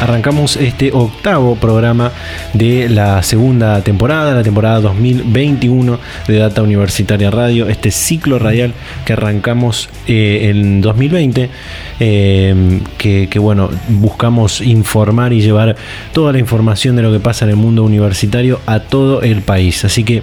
arrancamos este octavo programa de la segunda temporada, la temporada 2021 de Data Universitaria Radio, este ciclo radial que arrancamos eh, en 2020, eh, que, que, bueno, buscamos informar y llevar toda la información de lo que pasa en el mundo universitario a todo el país. Así que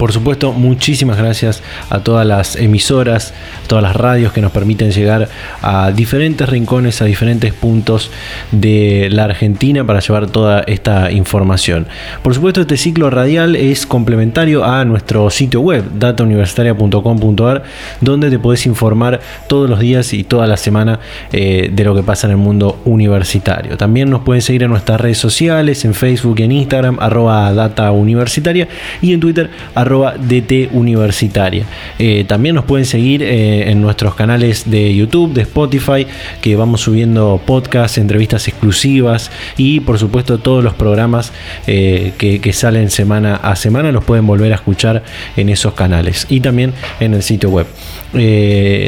por supuesto, muchísimas gracias a todas las emisoras, todas las radios que nos permiten llegar a diferentes rincones, a diferentes puntos de la Argentina para llevar toda esta información. Por supuesto, este ciclo radial es complementario a nuestro sitio web, datauniversitaria.com.ar, donde te podés informar todos los días y toda la semana eh, de lo que pasa en el mundo universitario. También nos pueden seguir en nuestras redes sociales, en Facebook y en Instagram, arroba data universitaria y en Twitter, DT Universitaria. Eh, también nos pueden seguir eh, en nuestros canales de YouTube, de Spotify, que vamos subiendo podcasts, entrevistas exclusivas y por supuesto todos los programas eh, que, salen semana a semana los pueden volver a escuchar en esos canales y también en el sitio web.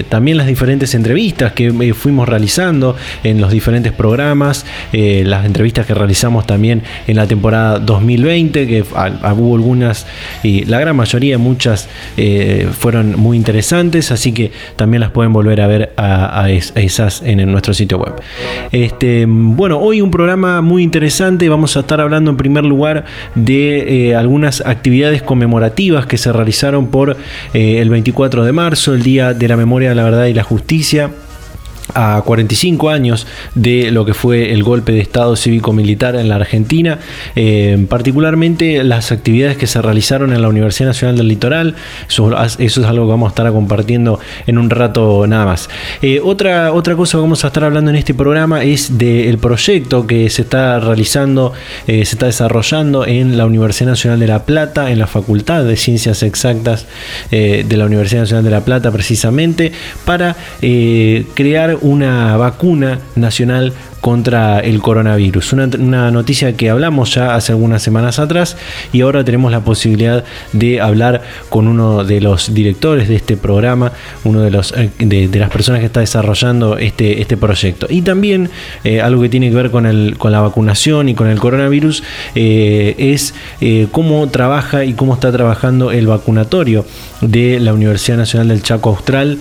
también las diferentes entrevistas que fuimos realizando en los diferentes programas, las entrevistas que realizamos también en la temporada 2020, que hubo algunas y la gran mayoría, muchas eh, fueron muy interesantes, así que también las pueden volver a ver a, esas en, nuestro sitio web. Este, bueno, hoy un programa muy interesante, vamos a estar hablando en primer lugar de eh, algunas actividades conmemorativas que se realizaron por eh, el 24 de marzo, el Día de la Memoria, la Verdad y la Justicia a 45 años de lo que fue el golpe de Estado cívico-militar en la Argentina, eh, particularmente las actividades que se realizaron en la Universidad Nacional del Litoral, eso, es algo que vamos a estar compartiendo en un rato nada más. Eh, otra, otra cosa que vamos a estar hablando en este programa es del proyecto que se está realizando, eh, se está desarrollando en la Universidad Nacional de La Plata, en la Facultad de Ciencias Exactas de la Universidad Nacional de La Plata precisamente, para crear una vacuna nacional contra el coronavirus. Una, noticia que hablamos ya hace algunas semanas atrás y ahora tenemos la posibilidad de hablar con uno de los directores de este programa, uno de, los, eh, de, las personas que está desarrollando este, este proyecto. Y también eh, algo que tiene que ver con, el, con la vacunación y con el coronavirus eh, es cómo trabaja y cómo está trabajando el vacunatorio de la Universidad Nacional del Chaco Austral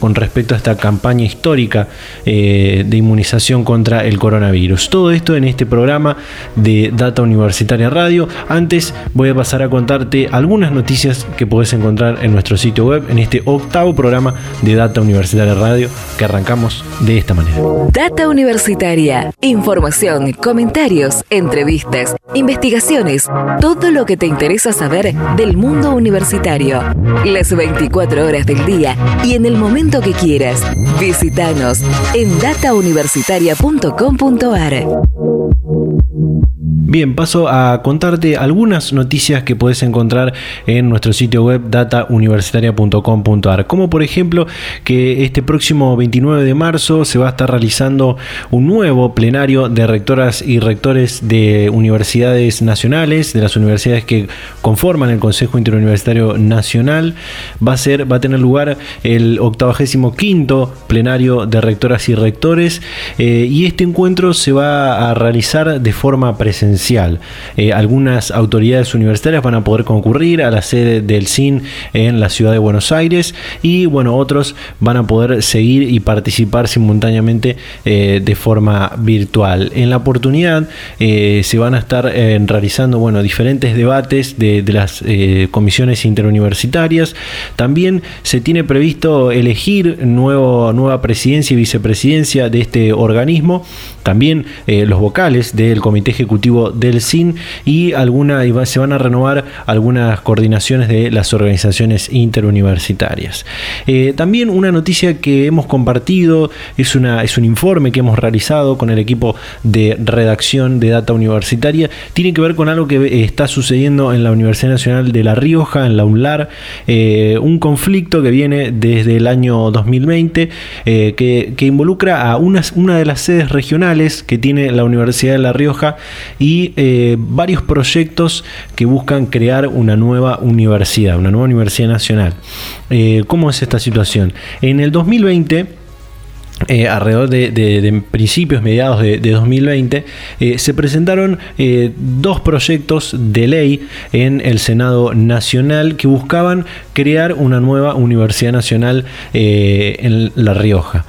con respecto a esta campaña histórica de inmunización contra contra el coronavirus. Todo esto en este programa de Data Universitaria Radio. Antes voy a pasar a contarte algunas noticias que puedes encontrar en nuestro sitio web en este octavo programa de Data Universitaria Radio que arrancamos de esta manera. Data Universitaria. Información, comentarios, entrevistas, investigaciones, todo lo que te interesa saber del mundo universitario. Las 24 horas del día y en el momento que quieras. Visítanos en datauniversitaria.com www.radiocomunitaria.com.ar Bien, paso a contarte algunas noticias que puedes encontrar en nuestro sitio web datauniversitaria.com.ar, como por ejemplo que este próximo 29 de marzo se va a estar realizando un nuevo plenario de rectoras y rectores de universidades nacionales, de las universidades que conforman el Consejo Interuniversitario Nacional. Va a ser, va a tener lugar el 85 plenario de rectoras y rectores eh, y este encuentro se va a realizar de forma presencial presencial. Eh, algunas autoridades universitarias van a poder concurrir a la sede del CIN en la ciudad de Buenos Aires y bueno, otros van a poder seguir y participar simultáneamente eh, de forma virtual. En la oportunidad se van a estar realizando bueno, diferentes debates de, de las comisiones interuniversitarias. También se tiene previsto elegir nuevo, nueva presidencia y vicepresidencia de este organismo, también eh, los vocales del Comité Ejecutivo del CIN y alguna, se van a renovar algunas coordinaciones de las organizaciones interuniversitarias. Eh, también una noticia que hemos compartido es, una, es un informe que hemos realizado con el equipo de redacción de Data Universitaria, tiene que ver con algo que está sucediendo en la Universidad Nacional de La Rioja, en la UNLAR, eh, un conflicto que viene desde el año 2020 que, que, involucra a una de las sedes regionales que tiene la Universidad de La Rioja y eh, varios proyectos que buscan crear una nueva universidad, una nueva universidad nacional. Eh, ¿Cómo es esta situación? En el 2020 eh, alrededor de, principios, mediados de, 2020, eh, se presentaron dos proyectos de ley en el Senado Nacional que buscaban crear una nueva Universidad Nacional en La Rioja.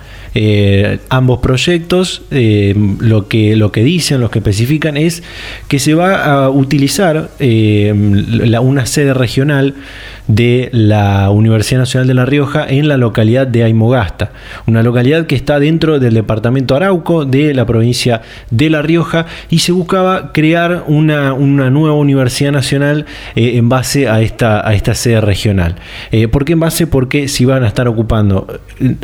Ambos proyectos lo, que, lo que dicen, lo que especifican es que se va a utilizar una sede regional de la Universidad Nacional de La Rioja en la localidad de Aymogasta, una localidad que está dentro del departamento Arauco de la provincia de La Rioja y se buscaba crear una, nueva Universidad Nacional eh, en base a esta, a esta sede regional. Eh, ¿Por qué en base? Porque si van a estar ocupando,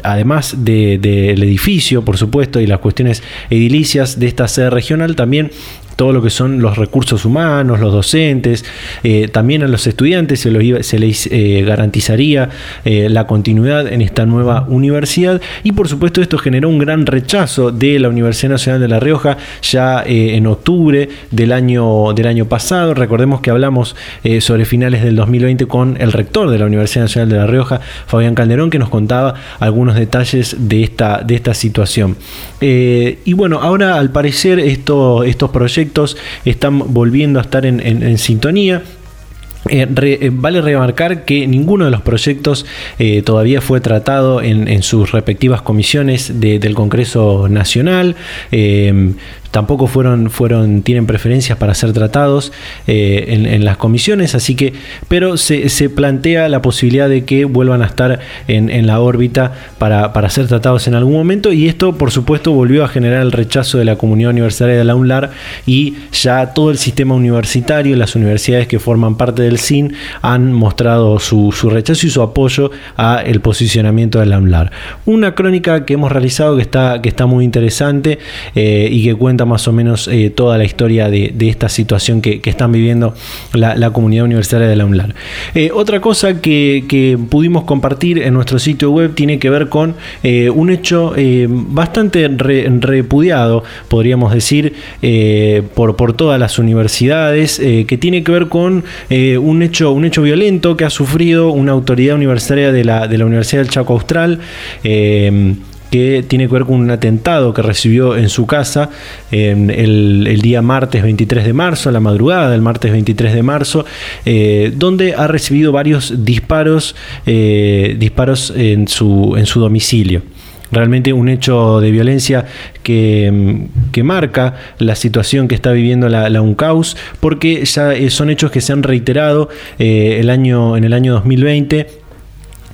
además del edificio, por supuesto, y las cuestiones edilicias de esta sede regional, también todo lo que son los recursos humanos, los docentes, eh, también a los estudiantes se, les eh, garantizaría eh, la continuidad en esta nueva universidad y por supuesto esto generó un gran rechazo de la Universidad Nacional de La Rioja ya en octubre del año, del año pasado. Recordemos que hablamos sobre finales del 2020 con el rector de la Universidad Nacional de La Rioja, Fabián Calderón, que nos contaba algunos detalles de esta, de esta situación. y bueno, ahora al parecer estos proyectos están volviendo a estar en, sintonía. Eh, eh, vale remarcar que ninguno de los proyectos eh, todavía fue tratado en, sus respectivas comisiones del Congreso Nacional tampoco fueron, fueron, tienen preferencias para ser tratados eh, en, las comisiones, así que, pero se, plantea la posibilidad de que vuelvan a estar en, la órbita para, ser tratados en algún momento, y esto, por supuesto, volvió a generar el rechazo de la comunidad universitaria de la UNLAR y ya todo el sistema universitario, las universidades que forman parte del CIN, han mostrado su, rechazo y su apoyo a el posicionamiento de la UNLAR. Una crónica que hemos realizado que está, que está muy interesante eh, y que cuenta más o menos eh, toda la historia de, esta situación que, están viviendo la, comunidad universitaria de la UNLAR. Eh, otra cosa que, pudimos compartir en nuestro sitio web tiene que ver con eh, un hecho bastante repudiado, podríamos decir, por, todas las universidades, que tiene que ver con un, hecho, un hecho violento que ha sufrido una autoridad universitaria de la, de la Universidad del Chaco Austral que tiene que ver con un atentado que recibió en su casa el, día martes 23 de marzo, la madrugada del martes 23 de marzo, eh, donde ha recibido varios disparos, eh, disparos en su, en su domicilio. Realmente un hecho de violencia que, marca la situación que está viviendo la, la, UNCAUS, porque ya eh, son hechos que se han reiterado el año, en el año 2020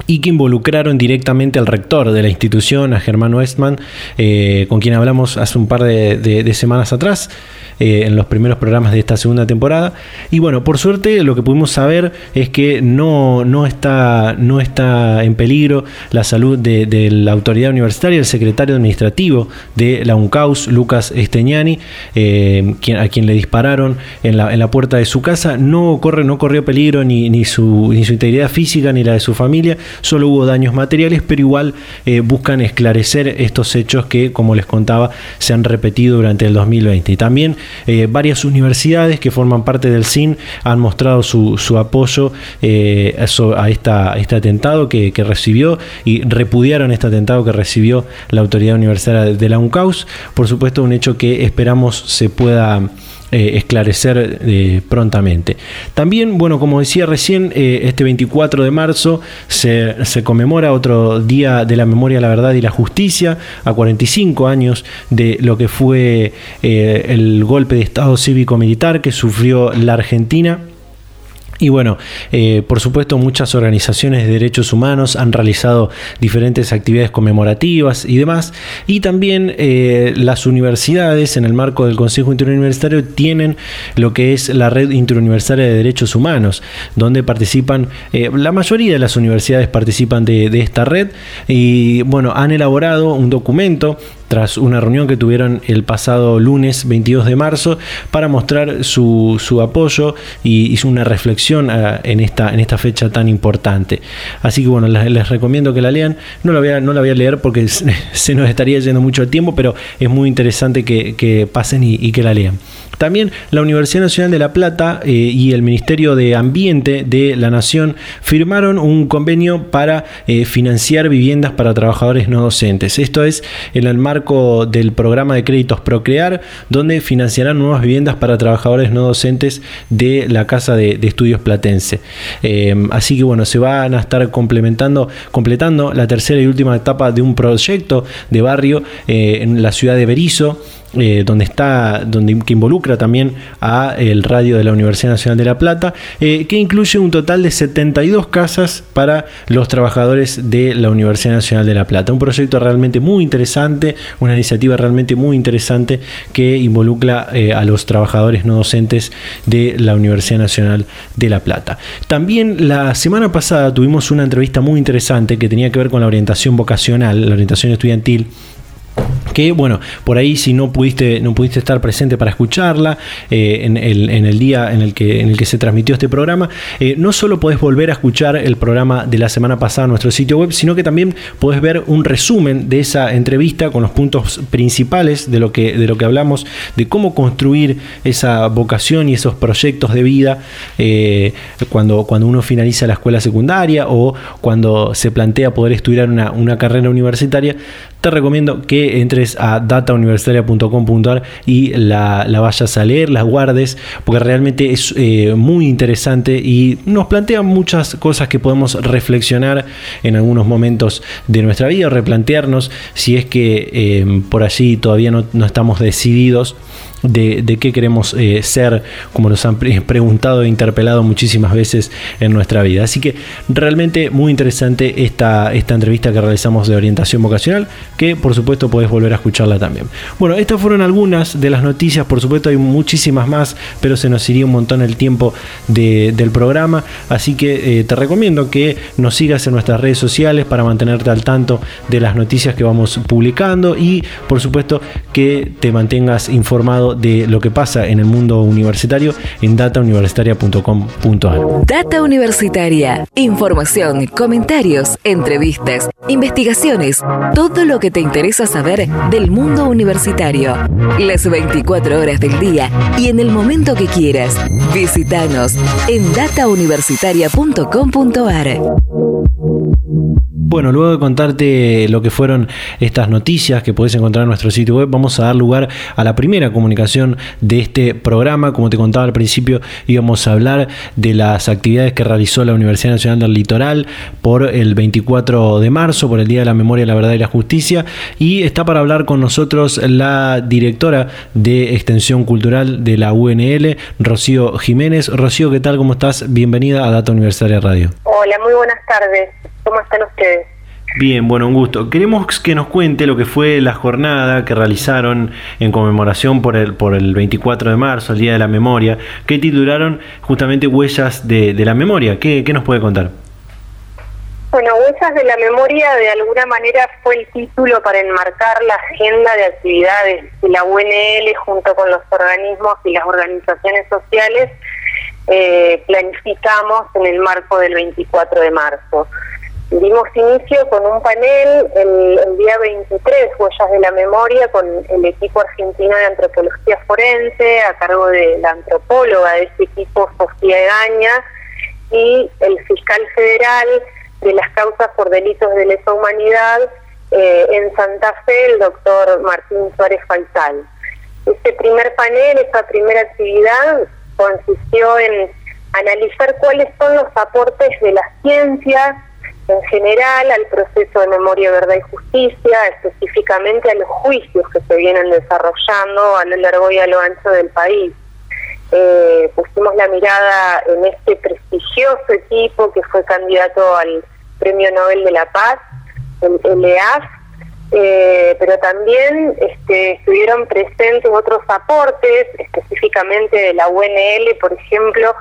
y que involucraron directamente al rector de la institución, a Germán Westman, eh, con quien hablamos hace un par de semanas atrás. Eh, en los primeros programas de esta segunda temporada. Y bueno, por suerte lo que pudimos saber es que no, no, está, no está en peligro la salud de, la autoridad universitaria, el secretario administrativo de la UNCAUS, Lucas Esteñani, eh, a quien le dispararon en la, en la, puerta de su casa. No, corre, no corrió peligro ni, ni, su, ni su integridad física ni la de su familia, solo hubo daños materiales, pero igual eh, buscan esclarecer estos hechos que, como les contaba, se han repetido durante el 2020. Y también eh, varias universidades que forman parte del CIN han mostrado su, apoyo eh, a, esta, este atentado que, recibió y repudiaron este atentado que recibió la autoridad universitaria de la UNCAUS. Por supuesto, un hecho que esperamos se pueda eh, esclarecer eh, prontamente. También, bueno, como decía recién, eh, este 24 de marzo se, conmemora otro Día de la Memoria, la Verdad y la Justicia, a 45 años de lo que fue el golpe de Estado cívico-militar que sufrió la Argentina y bueno, eh, por supuesto muchas organizaciones de derechos humanos han realizado diferentes actividades conmemorativas y demás. Y también eh, las universidades en el marco del Consejo Interuniversitario tienen lo que es la Red Interuniversitaria de Derechos Humanos, donde participan, eh, la mayoría de las universidades participan de, de esta red y bueno, han elaborado un documento tras una reunión que tuvieron el pasado lunes 22 de marzo para mostrar su, apoyo y hizo una reflexión ah, en, esta, en esta fecha tan importante. Así que bueno, les, recomiendo que la lean. No la voy a, no la voy a leer porque se nos estaría yendo mucho tiempo, pero es muy interesante que, pasen y que la lean. También la Universidad Nacional de La Plata eh, y el Ministerio de Ambiente de la Nación firmaron un convenio para eh, financiar viviendas para trabajadores no docentes. Esto es en el marco del programa de créditos Procrear, donde financiarán nuevas viviendas para trabajadores no docentes de la Casa de, Estudios Platense. Eh, así que bueno, se van a estar complementando, completando la tercera y última etapa de un proyecto de barrio en la ciudad de Berizo eh, donde está, donde, que involucra también a el radio de la Universidad Nacional de La Plata, eh, que incluye un total de 72 casas para los trabajadores de la Universidad Nacional de La Plata. Un proyecto realmente muy interesante, una iniciativa realmente muy interesante que involucra eh, a los trabajadores no docentes de la Universidad Nacional de La Plata. También la semana pasada tuvimos una entrevista muy interesante que tenía que ver con la orientación vocacional, la orientación estudiantil que bueno, por ahí si no pudiste, no pudiste estar presente para escucharla eh, en, el, día en el, que, en el que se transmitió este programa, eh, no solo podés volver a escuchar el programa de la semana pasada en nuestro sitio web, sino que también podés ver un resumen de esa entrevista con los puntos principales de lo que, de lo que hablamos, de cómo construir esa vocación y esos proyectos de vida eh, cuando, cuando uno finaliza la escuela secundaria o cuando se plantea poder estudiar una, una carrera universitaria, te recomiendo que entres a datauniversitaria.com.ar y la, vayas a leer, la guardes, porque realmente es eh, muy interesante y nos plantea muchas cosas que podemos reflexionar en algunos momentos de nuestra vida, replantearnos si es que eh, por allí todavía no, no estamos decididos de, qué queremos eh, ser, como nos han preguntado e interpelado muchísimas veces en nuestra vida. Así que realmente muy interesante esta, esta entrevista que realizamos de orientación vocacional, que por supuesto podés volver a escucharla también. Bueno, estas fueron algunas de las noticias, por supuesto hay muchísimas más, pero se nos iría un montón el tiempo del programa, así que eh, te recomiendo que nos sigas en nuestras redes sociales para mantenerte al tanto de las noticias que vamos publicando y por supuesto que te mantengas informado de lo que pasa en el mundo universitario en datauniversitaria.com.ar. Data Universitaria. Información, comentarios, entrevistas, investigaciones, todo lo que te interesa saber del mundo universitario. Las 24 horas del día y en el momento que quieras. Visítanos en datauniversitaria.com.ar. Bueno, luego de contarte lo que fueron estas noticias que podés encontrar en nuestro sitio web, vamos a dar lugar a la primera comunicación de este programa. Como te contaba al principio, íbamos a hablar de las actividades que realizó la Universidad Nacional del Litoral por el 24 de marzo, por el Día de la Memoria, la Verdad y la Justicia. Y está para hablar con nosotros la directora de Extensión Cultural de la UNL, Rocío Jiménez. Rocío, ¿qué tal? ¿Cómo estás? Bienvenida a Data Universitaria Radio. Hola, muy buenas tardes. ¿Cómo están ustedes? Bien, bueno, un gusto. Queremos que nos cuente lo que fue la jornada que realizaron en conmemoración por el, por el 24 de marzo, el Día de la Memoria, que titularon justamente Huellas de, la Memoria. ¿Qué, nos puede contar? Bueno, Huellas de la Memoria de alguna manera fue el título para enmarcar la agenda de actividades de la UNL junto con los organismos y las organizaciones sociales eh, planificamos en el marco del 24 de marzo. Dimos inicio con un panel el, día 23, Huellas de la Memoria, con el equipo argentino de antropología forense, a cargo de la antropóloga de este equipo, Sofía Egaña, y el fiscal federal de las causas por delitos de lesa humanidad eh, en Santa Fe, el doctor Martín Suárez Faltal. Este primer panel, esta primera actividad, consistió en analizar cuáles son los aportes de la ciencia en general al proceso de memoria, verdad y justicia, específicamente a los juicios que se vienen desarrollando a lo largo y a lo ancho del país. Eh, pusimos la mirada en este prestigioso equipo que fue candidato al Premio Nobel de la Paz, el EAF, eh, pero también este, estuvieron presentes otros aportes, específicamente de la UNL, por ejemplo,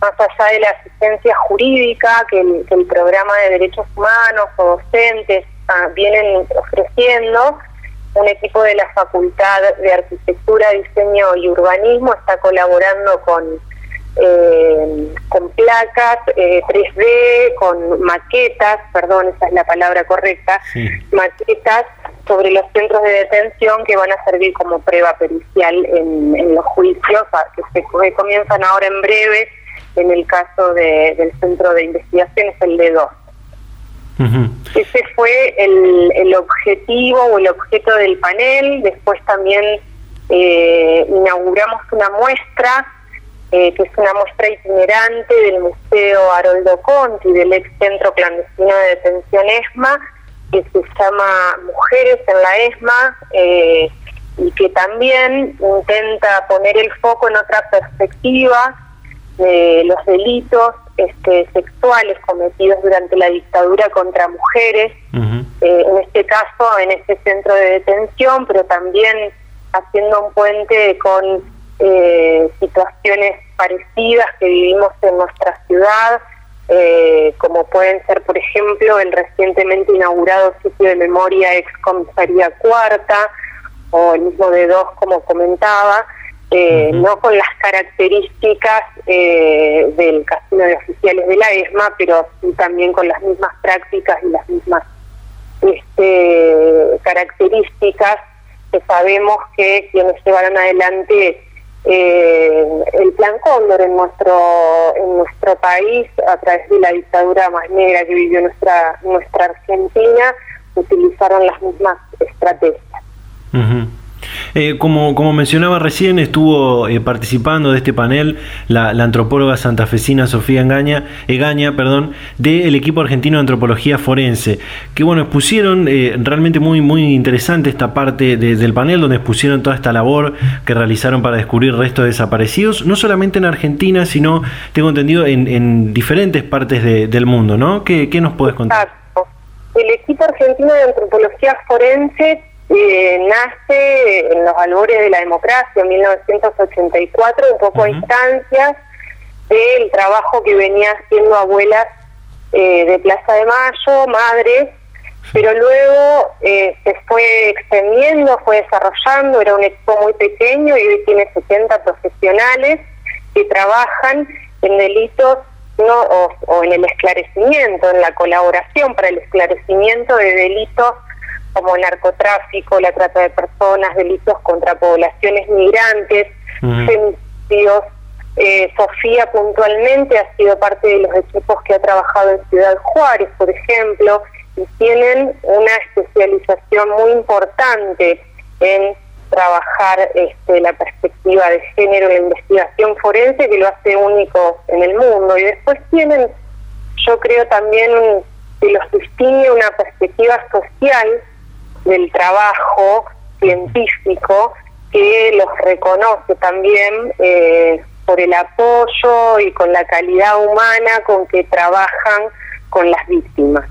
más allá de la asistencia jurídica que el, programa de derechos humanos o docentes ah, vienen ofreciendo, un equipo de la Facultad de Arquitectura, Diseño y Urbanismo está colaborando con, eh, con placas 3D, eh, con maquetas, perdón, esa es la palabra correcta, maquetas sobre los centros de detención que van a servir como prueba pericial en, los juicios que, se, comienzan ahora en breve en el caso del centro de investigación, es el d 2. Ese fue el, el, objetivo o el objeto del panel. Después también eh, inauguramos una muestra, eh, que es una muestra itinerante del Museo Haroldo Conti, del ex centro clandestino de detención ESMA, que se llama Mujeres en la ESMA, eh, y que también intenta poner el foco en otra perspectiva de los delitos este, sexuales cometidos durante la dictadura contra mujeres, eh, en este caso en este centro de detención, pero también haciendo un puente con eh, situaciones parecidas que vivimos en nuestra ciudad, eh, como pueden ser, por ejemplo, el recientemente inaugurado sitio de memoria ex comisaría cuarta, o el mismo de dos, como comentaba, eh, no con las características eh, del casino de oficiales de la ESMA, pero sí también con las mismas prácticas y las mismas este, características que sabemos que quienes llevaron adelante eh, el plan Cóndor en nuestro en nuestro país a través de la dictadura más negra que vivió nuestra nuestra Argentina utilizaron las mismas estrategias. Eh, como, como mencionaba recién, estuvo eh, participando de este panel la, antropóloga santafesina Sofía Engaña, Egaña perdón, del equipo argentino de antropología forense, que bueno, expusieron eh, realmente muy, muy interesante esta parte del panel, donde expusieron toda esta labor que realizaron para descubrir restos desaparecidos, no solamente en Argentina, sino, tengo entendido, en, diferentes partes del mundo, ¿no? ¿Qué, ¿Qué nos puedes contar? El equipo argentino de antropología forense eh, nace en los albores de la democracia en 1984, un poco a instancias del trabajo que venía haciendo abuelas eh, de Plaza de Mayo, madres, pero luego eh, se fue extendiendo, fue desarrollando, era un equipo muy pequeño y hoy tiene 70 profesionales que trabajan en delitos no o, o en el esclarecimiento, en la colaboración para el esclarecimiento de delitos como narcotráfico, la trata de personas, delitos contra poblaciones migrantes, femicidios. Eh, Sofía puntualmente ha sido parte de los equipos que ha trabajado en Ciudad Juárez, por ejemplo, y tienen una especialización muy importante en trabajar este, la perspectiva de género la investigación forense que lo hace único en el mundo. Y después tienen, yo creo también, que los distingue una perspectiva social del trabajo científico que los reconoce también eh, por el apoyo y con la calidad humana con que trabajan con las víctimas.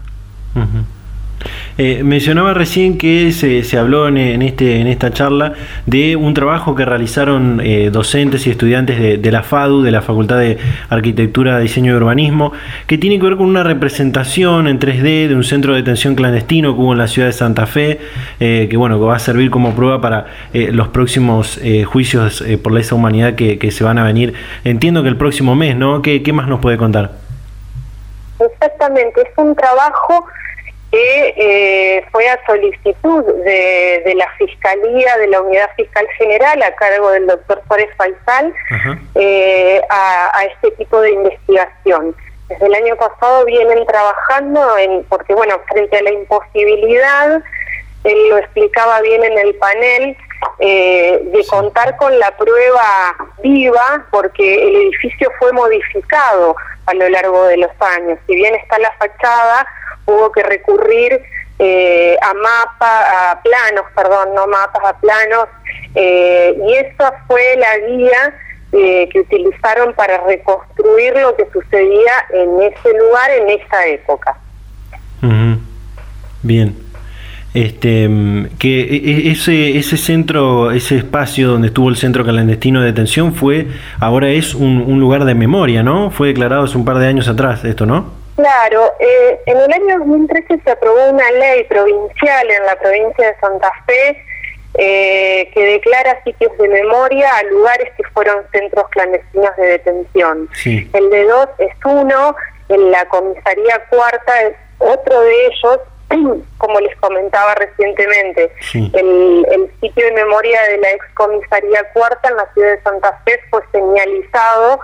Eh, mencionaba recién que se, se habló en, este, en esta charla de un trabajo que realizaron eh, docentes y estudiantes de, la FADU, de la Facultad de Arquitectura, Diseño y Urbanismo, que tiene que ver con una representación en 3D de un centro de detención clandestino que hubo en la ciudad de Santa Fe, eh, que bueno, que va a servir como prueba para los próximos juicios por lesa humanidad que, que, se van a venir. Entiendo que el próximo mes, ¿no? ¿Qué, qué más nos puede contar? Exactamente, es un trabajo que eh, fue a solicitud de, la Fiscalía, de la Unidad Fiscal General, a cargo del doctor Juárez Faisal, eh, a, este tipo de investigación. Desde el año pasado vienen trabajando en, porque bueno, frente a la imposibilidad, él lo explicaba bien en el panel, eh, de contar con la prueba viva, porque el edificio fue modificado a lo largo de los años. Si bien está la fachada, hubo que recurrir eh, a mapas, a planos, perdón, no mapas, a planos, eh, y esa fue la guía eh, que utilizaron para reconstruir lo que sucedía en ese lugar en esa época. Bien. Este, que e, e, ese, ese centro, ese espacio donde estuvo el centro clandestino de detención fue, ahora es un, lugar de memoria, ¿no? Fue declarado hace un par de años atrás esto, ¿no? Claro, eh, en el año 2013 se aprobó una ley provincial en la provincia de Santa Fe eh, que declara sitios de memoria a lugares que fueron centros clandestinos de detención. El de dos es uno, en la comisaría cuarta es otro de ellos, como les comentaba recientemente, el, sitio de memoria de la excomisaría cuarta en la ciudad de Santa Fe fue señalizado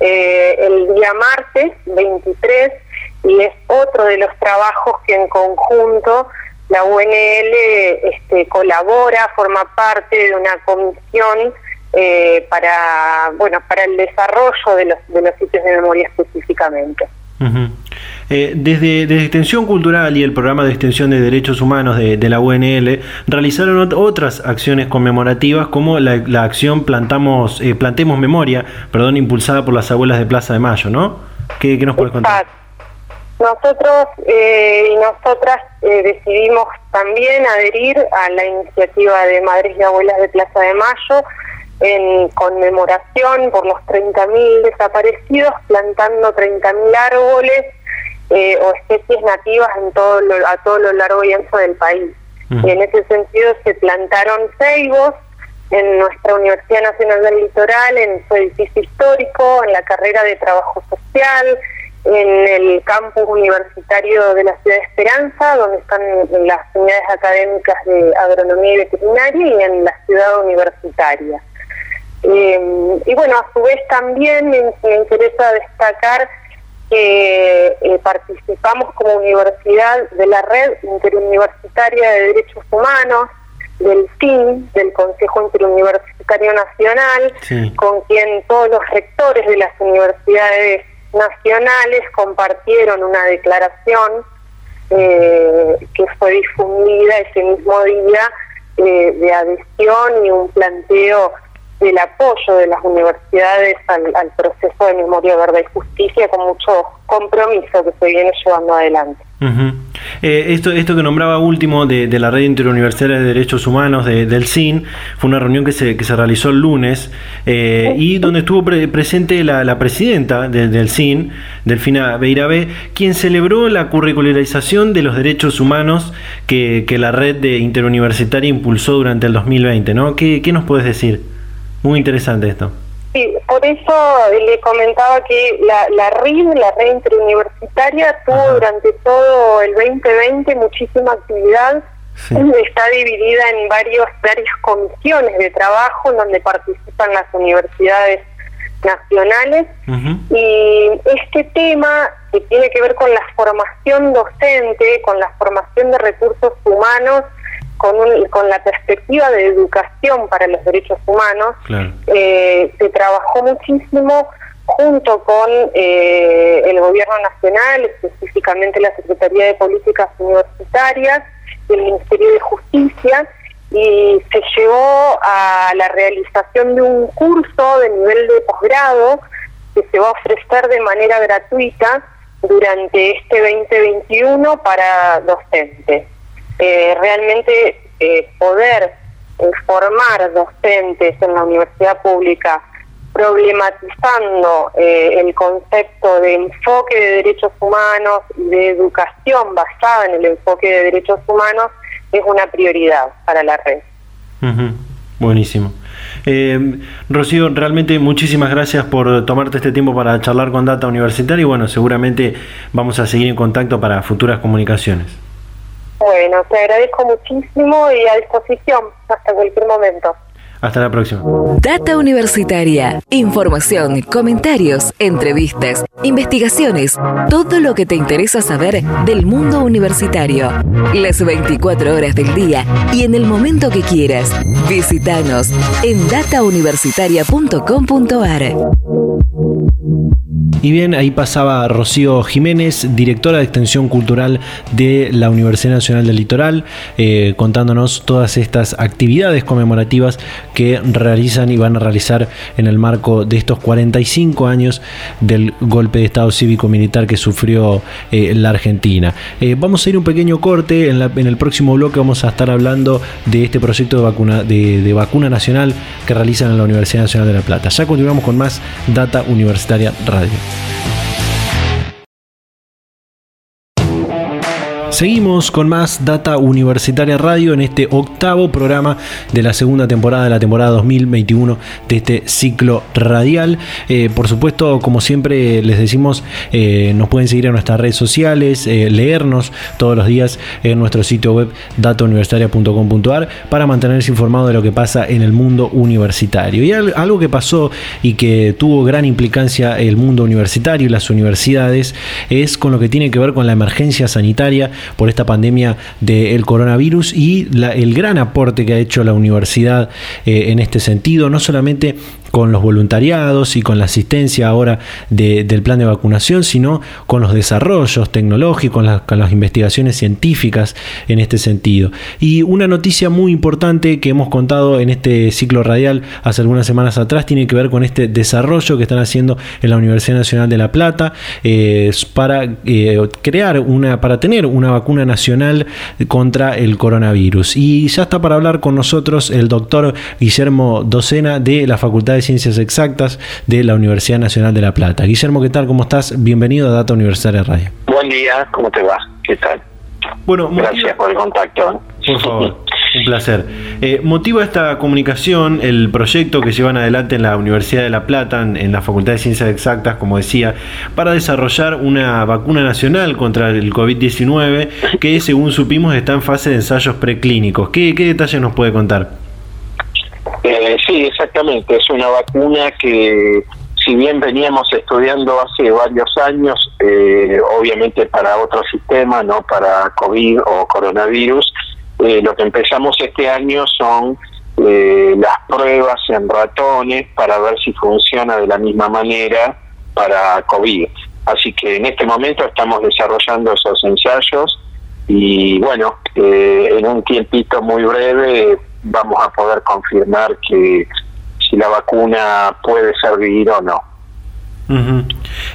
eh, el día martes 23 y es otro de los trabajos que en conjunto la UNL este, colabora, forma parte de una comisión eh, para bueno para el desarrollo de los, de los sitios de memoria específicamente. Eh, desde, Extensión Cultural y el programa de extensión de derechos humanos de, la UNL realizaron otras acciones conmemorativas como la, acción Plantamos eh, Plantemos Memoria, perdón, impulsada por las abuelas de Plaza de Mayo, ¿no? ¿Qué, nos puedes contar? Nosotros eh, y nosotras decidimos también adherir a la iniciativa de Madres y Abuelas de Plaza de Mayo en conmemoración por los 30.000 desaparecidos, plantando 30.000 árboles eh, o especies nativas en todo a todo lo largo y ancho del país. Y en ese sentido se plantaron ceibos en nuestra Universidad Nacional del Litoral, en su edificio histórico, en la carrera de trabajo social, en el campus universitario de la ciudad de Esperanza, donde están las unidades académicas de agronomía y veterinaria, y en la ciudad universitaria. Eh, y bueno, a su vez también me, interesa destacar que eh, participamos como universidad de la red interuniversitaria de derechos humanos, del CIN, del Consejo Interuniversitario Nacional, con quien todos los rectores de las universidades nacionales compartieron una declaración eh, que fue difundida ese mismo día de adhesión y un planteo del apoyo de las universidades al, proceso de memoria, verdad y justicia con mucho compromiso que se viene llevando adelante. Eh, esto, esto que nombraba último de, la Red Interuniversitaria de Derechos Humanos del CIN fue una reunión que se, que se realizó el lunes eh, y donde estuvo presente la, presidenta del CIN, Delfina Beirabé, quien celebró la curricularización de los derechos humanos que, que la red de interuniversitaria impulsó durante el 2020. ¿no? ¿Qué, qué nos puedes decir? Muy interesante esto. Sí, por eso le comentaba que la, la la red interuniversitaria, tuvo durante todo el 2020 muchísima actividad. Está dividida en varios, varias comisiones de trabajo en donde participan las universidades nacionales y este tema que tiene que ver con la formación docente, con la formación de recursos humanos, con, con la perspectiva de educación para los derechos humanos, eh, se trabajó muchísimo junto con eh, el gobierno nacional, específicamente la Secretaría de Políticas Universitarias y el Ministerio de Justicia, y se llevó a la realización de un curso de nivel de posgrado que se va a ofrecer de manera gratuita durante este 2021 para docentes. Eh, realmente eh, poder formar docentes en la universidad pública problematizando eh, el concepto de enfoque de derechos humanos y de educación basada en el enfoque de derechos humanos es una prioridad para la red. Buenísimo. Rocío, realmente muchísimas gracias por tomarte este tiempo para charlar con Data Universitaria y bueno, seguramente vamos a seguir en contacto para futuras comunicaciones. Bueno, te agradezco muchísimo y a disposición hasta cualquier momento. Hasta la próxima. Data Universitaria. Información, comentarios, entrevistas, investigaciones. Todo lo que te interesa saber del mundo universitario. Las 24 horas del día y en el momento que quieras. Visítanos en datauniversitaria.com.ar. Y bien, ahí pasaba Rocío Jiménez, directora de Extensión Cultural de la Universidad Nacional del Litoral, eh, contándonos todas estas actividades conmemorativas que realizan y van a realizar en el marco de estos 45 años del golpe de Estado cívico-militar que sufrió eh, la Argentina. Eh, vamos a ir un pequeño corte, en, el próximo bloque vamos a estar hablando de este proyecto de vacuna, de vacuna nacional que realizan en la Universidad Nacional de La Plata. Ya continuamos con más Data Universitaria Radio. Thank you. Seguimos con más Data Universitaria Radio en este octavo programa de la segunda temporada de la temporada 2021 de este ciclo radial. Eh, por supuesto, como siempre les decimos, eh, nos pueden seguir en nuestras redes sociales, eh, leernos todos los días en nuestro sitio web datauniversitaria.com.ar para mantenerse informado de lo que pasa en el mundo universitario. Y algo que pasó y que tuvo gran implicancia el mundo universitario y las universidades es con lo que tiene que ver con la emergencia sanitaria por esta pandemia del coronavirus y el gran aporte que ha hecho la universidad eh, en este sentido, no solamente con los voluntariados y con la asistencia ahora del plan de vacunación, sino con los desarrollos tecnológicos, con, las investigaciones científicas en este sentido. Y una noticia muy importante que hemos contado en este ciclo radial hace algunas semanas atrás tiene que ver con este desarrollo que están haciendo en la Universidad Nacional de La Plata eh, para eh, crear una, para tener una vacuna nacional contra el coronavirus. Y ya está para hablar con nosotros el doctor Guillermo Docena de la Facultad de Ciencias Exactas de la Universidad Nacional de La Plata. Guillermo, ¿qué tal? ¿Cómo estás? Bienvenido a Data Universitaria Radio. Buen día, ¿cómo te va? ¿Qué tal? Bueno, gracias por el contacto. Por favor. Un placer. Eh, motiva esta comunicación el proyecto que llevan adelante en la Universidad de La Plata, en, la Facultad de Ciencias Exactas, como decía, para desarrollar una vacuna nacional contra el COVID-19 que, según supimos, está en fase de ensayos preclínicos. ¿Qué, qué detalles nos puede contar? Eh, sí, exactamente. Es una vacuna que, si bien veníamos estudiando hace varios años, eh, obviamente para otro sistema, no para COVID o coronavirus, eh, lo que empezamos este año son las pruebas en ratones para ver si funciona de la misma manera para COVID. Así que en este momento estamos desarrollando esos ensayos y bueno, en un tiempito muy breve vamos a poder confirmar que si la vacuna puede servir o no.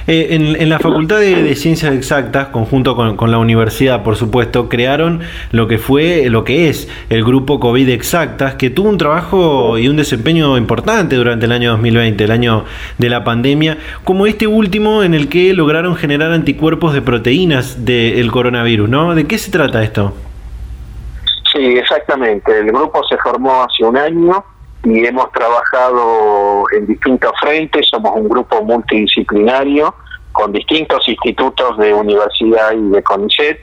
Eh, en, la Facultad de, Ciencias Exactas, conjunto con, la universidad, por supuesto, crearon lo que fue, lo que es el grupo COVID Exactas, que tuvo un trabajo y un desempeño importante durante el año 2020, el año de la pandemia, como este último en el que lograron generar anticuerpos de proteínas del coronavirus, ¿no? ¿De qué se trata esto? Sí, exactamente. El grupo se formó hace un año y hemos trabajado en distintos frentes. Somos un grupo multidisciplinario con distintos institutos de universidad y de CONICET.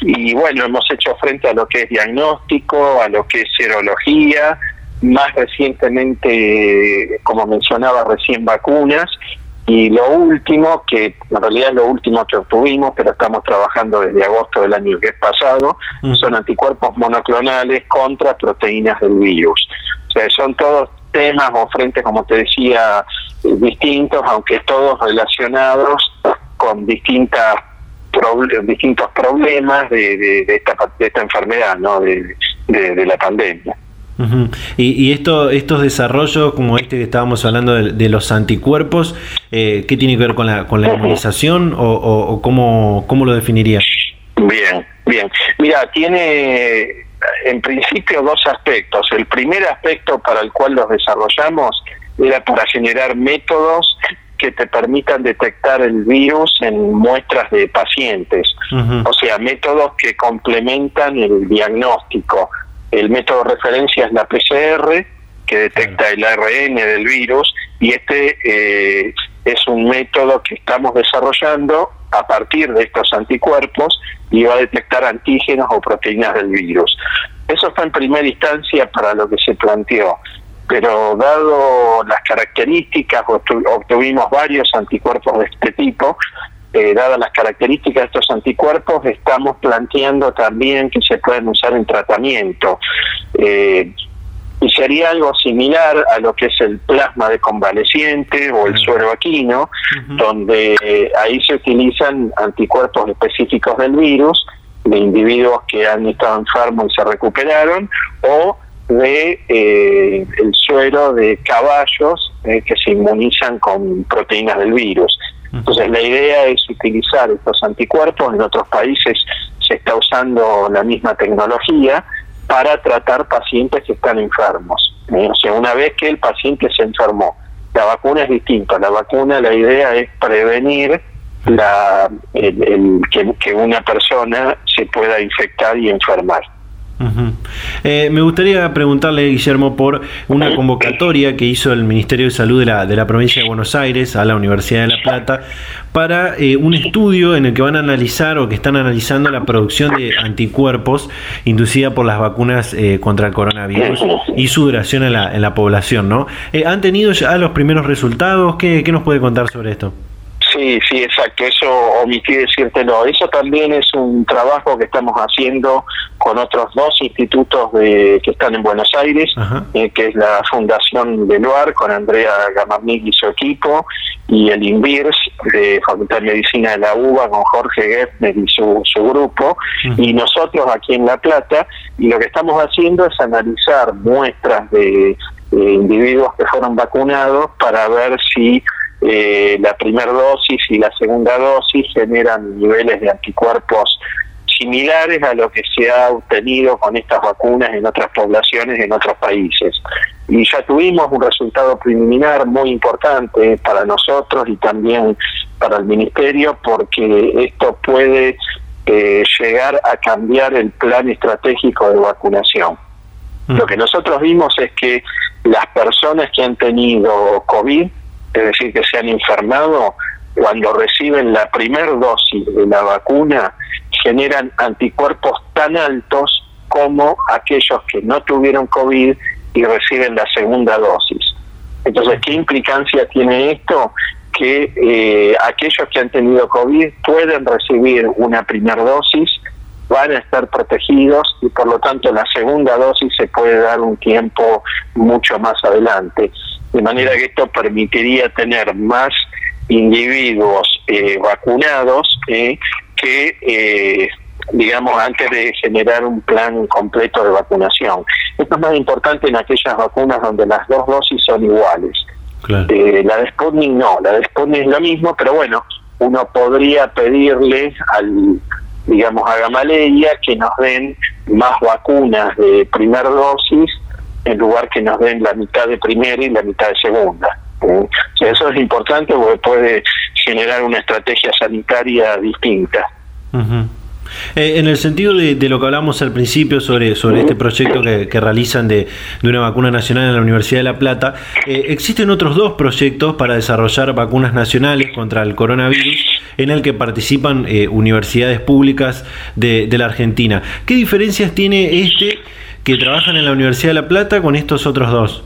Y bueno, hemos hecho frente a lo que es diagnóstico, a lo que es serología, más recientemente, como mencionaba recién, vacunas y lo último, que en realidad es lo último que obtuvimos, pero estamos trabajando desde agosto del año que es pasado, son anticuerpos monoclonales contra proteínas del virus. O sea, son todos temas o frentes, como te decía, eh, distintos, aunque todos relacionados con distintas distintos problemas de, esta, de esta enfermedad, ¿no? de la pandemia y, esto, estos desarrollos como este que estábamos hablando de, los anticuerpos, eh, ¿qué tiene que ver con la, con la inmunización o, o, cómo, cómo lo definirías? Bien, bien. Mira, tiene en principio dos aspectos. El primer aspecto para el cual los desarrollamos era para generar métodos que te permitan detectar el virus en muestras de pacientes, o sea, métodos que complementan el diagnóstico el método de referencia es la PCR, que detecta el ARN del virus, y este eh, es un método que estamos desarrollando a partir de estos anticuerpos y va a detectar antígenos o proteínas del virus. Eso fue en primera instancia para lo que se planteó. pero dado las características, obtuvimos varios anticuerpos de este tipo, eh, dadas las características de estos anticuerpos, estamos planteando también que se pueden usar en tratamiento. Eh, y sería algo similar a lo que es el plasma de convaleciente o el suero aquino, donde eh, ahí se utilizan anticuerpos específicos del virus de individuos que han estado enfermos y se recuperaron, o de eh, el suero de caballos eh, que se inmunizan con proteínas del virus. Entonces la idea es utilizar estos anticuerpos, en otros países se está usando la misma tecnología para tratar pacientes que están enfermos. ¿eh? O sea, una vez que el paciente se enfermó, la vacuna es distinta. La vacuna, la idea es prevenir la, el, que una persona se pueda infectar y enfermar. Eh, me gustaría preguntarle, Guillermo, por una convocatoria que hizo el Ministerio de Salud de la, de la provincia de Buenos Aires a la Universidad de La Plata para eh, un estudio en el que van a analizar o que están analizando la producción de anticuerpos inducida por las vacunas eh, contra el coronavirus y su duración en la, en la población. ¿no? ¿Han tenido ya los primeros resultados? ¿Qué, ¿Qué nos puede contar sobre esto? Sí, sí, exacto. Eso omití decírtelo. Eso también es un trabajo que estamos haciendo con otros dos institutos de, que están en Buenos Aires, eh, que es la Fundación Beluar con Andrea Gamarnik y su equipo, y el INVIRS de Facultad de Medicina de la UBA con Jorge Geffner y su, su grupo, y nosotros aquí en La Plata, y lo que estamos haciendo es analizar muestras de individuos que fueron vacunados para ver si eh, la primera dosis y la segunda dosis generan niveles de anticuerpos similares a lo que se ha obtenido con estas vacunas en otras poblaciones en otros países. Y ya tuvimos un resultado preliminar muy importante para nosotros y también para el Ministerio porque esto puede eh, llegar a cambiar el plan estratégico de vacunación. Lo que nosotros vimos es que las personas que han tenido COVID es decir, que se han enfermado, cuando reciben la primera dosis de la vacuna, generan anticuerpos tan altos como aquellos que no tuvieron COVID y reciben la segunda dosis. Entonces, ¿qué implicancia tiene esto? Que eh, aquellos que han tenido COVID pueden recibir una primera dosis, van a estar protegidos y por lo tanto la segunda dosis se puede dar un tiempo mucho más adelante de manera que esto permitiría tener más individuos eh, vacunados eh, que, eh, digamos, antes de generar un plan completo de vacunación. Esto es más importante en aquellas vacunas donde las dos dosis son iguales. la de Sputnik no, la de Sputnik es lo mismo, pero bueno, uno podría pedirle al digamos a Gamaleya que nos den más vacunas de primera dosis en lugar que nos den la mitad de primera y la mitad de segunda. eso es importante porque puede generar una estrategia sanitaria distinta. Eh, en el sentido de, lo que hablamos al principio sobre, sobre este proyecto que, realizan de, una vacuna nacional en la Universidad de La Plata, eh, existen otros dos proyectos para desarrollar vacunas nacionales contra el coronavirus en el que participan eh, universidades públicas de, de la Argentina. ¿Qué diferencias tiene este que trabajan en la Universidad de La Plata con estos otros dos.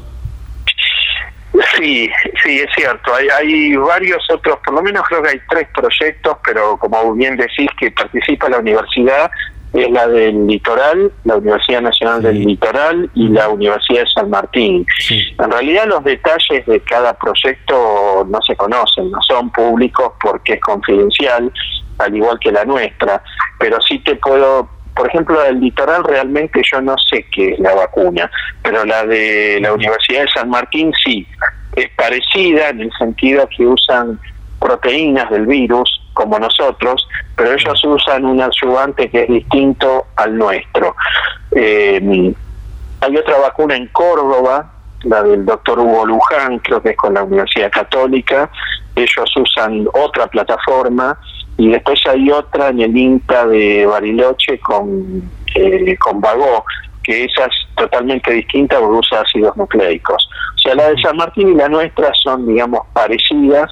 Sí, sí, es cierto. Hay, hay varios otros, por lo menos creo que hay tres proyectos, pero como bien decís que participa la universidad, es la del Litoral, la Universidad Nacional del Litoral y la Universidad de San Martín. En realidad los detalles de cada proyecto no se conocen, no son públicos porque es confidencial, al igual que la nuestra, pero sí te puedo por ejemplo, del litoral realmente yo no sé qué es la vacuna, pero la de la Universidad de San Martín sí, es parecida en el sentido que usan proteínas del virus como nosotros, pero ellos usan un ayudante que es distinto al nuestro. Eh, hay otra vacuna en Córdoba, la del doctor Hugo Luján, creo que es con la Universidad Católica, ellos usan otra plataforma y después hay otra en el INTA de Bariloche con, eh, con Vago, que esa es totalmente distinta porque usa ácidos nucleicos. O sea, la de San Martín y la nuestra son, digamos, parecidas,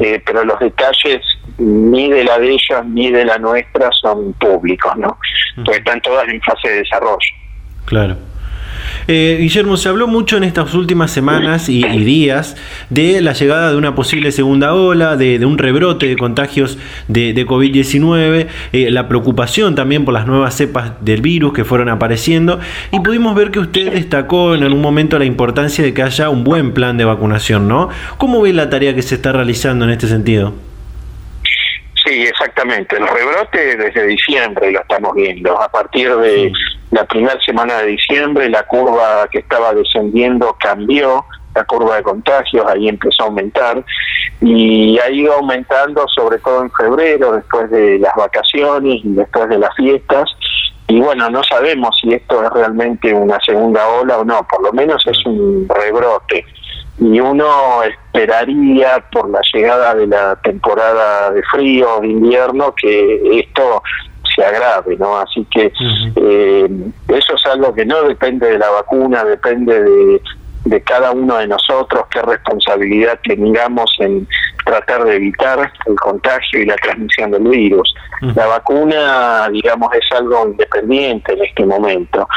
eh, pero los detalles ni de la de ellas ni de la nuestra son públicos, ¿no? Porque están todas en fase de desarrollo. Claro. Eh, Guillermo, se habló mucho en estas últimas semanas y, días de la llegada de una posible segunda ola, de, un rebrote de contagios de, COVID-19, eh, la preocupación también por las nuevas cepas del virus que fueron apareciendo y pudimos ver que usted destacó en algún momento la importancia de que haya un buen plan de vacunación, ¿no? ¿Cómo ve la tarea que se está realizando en este sentido? Sí, exactamente. El rebrote desde diciembre lo estamos viendo. A partir de la primera semana de diciembre, la curva que estaba descendiendo cambió, la curva de contagios, ahí empezó a aumentar y ha ido aumentando sobre todo en febrero, después de las vacaciones y después de las fiestas. Y bueno, no sabemos si esto es realmente una segunda ola o no, por lo menos es un rebrote y uno esperaría por la llegada de la temporada de frío, de invierno, que esto se agrave, ¿no? Así que eh, eso es algo que no depende de la vacuna, depende de, de cada uno de nosotros, qué responsabilidad tengamos en tratar de evitar el contagio y la transmisión del virus. La vacuna, digamos, es algo independiente en este momento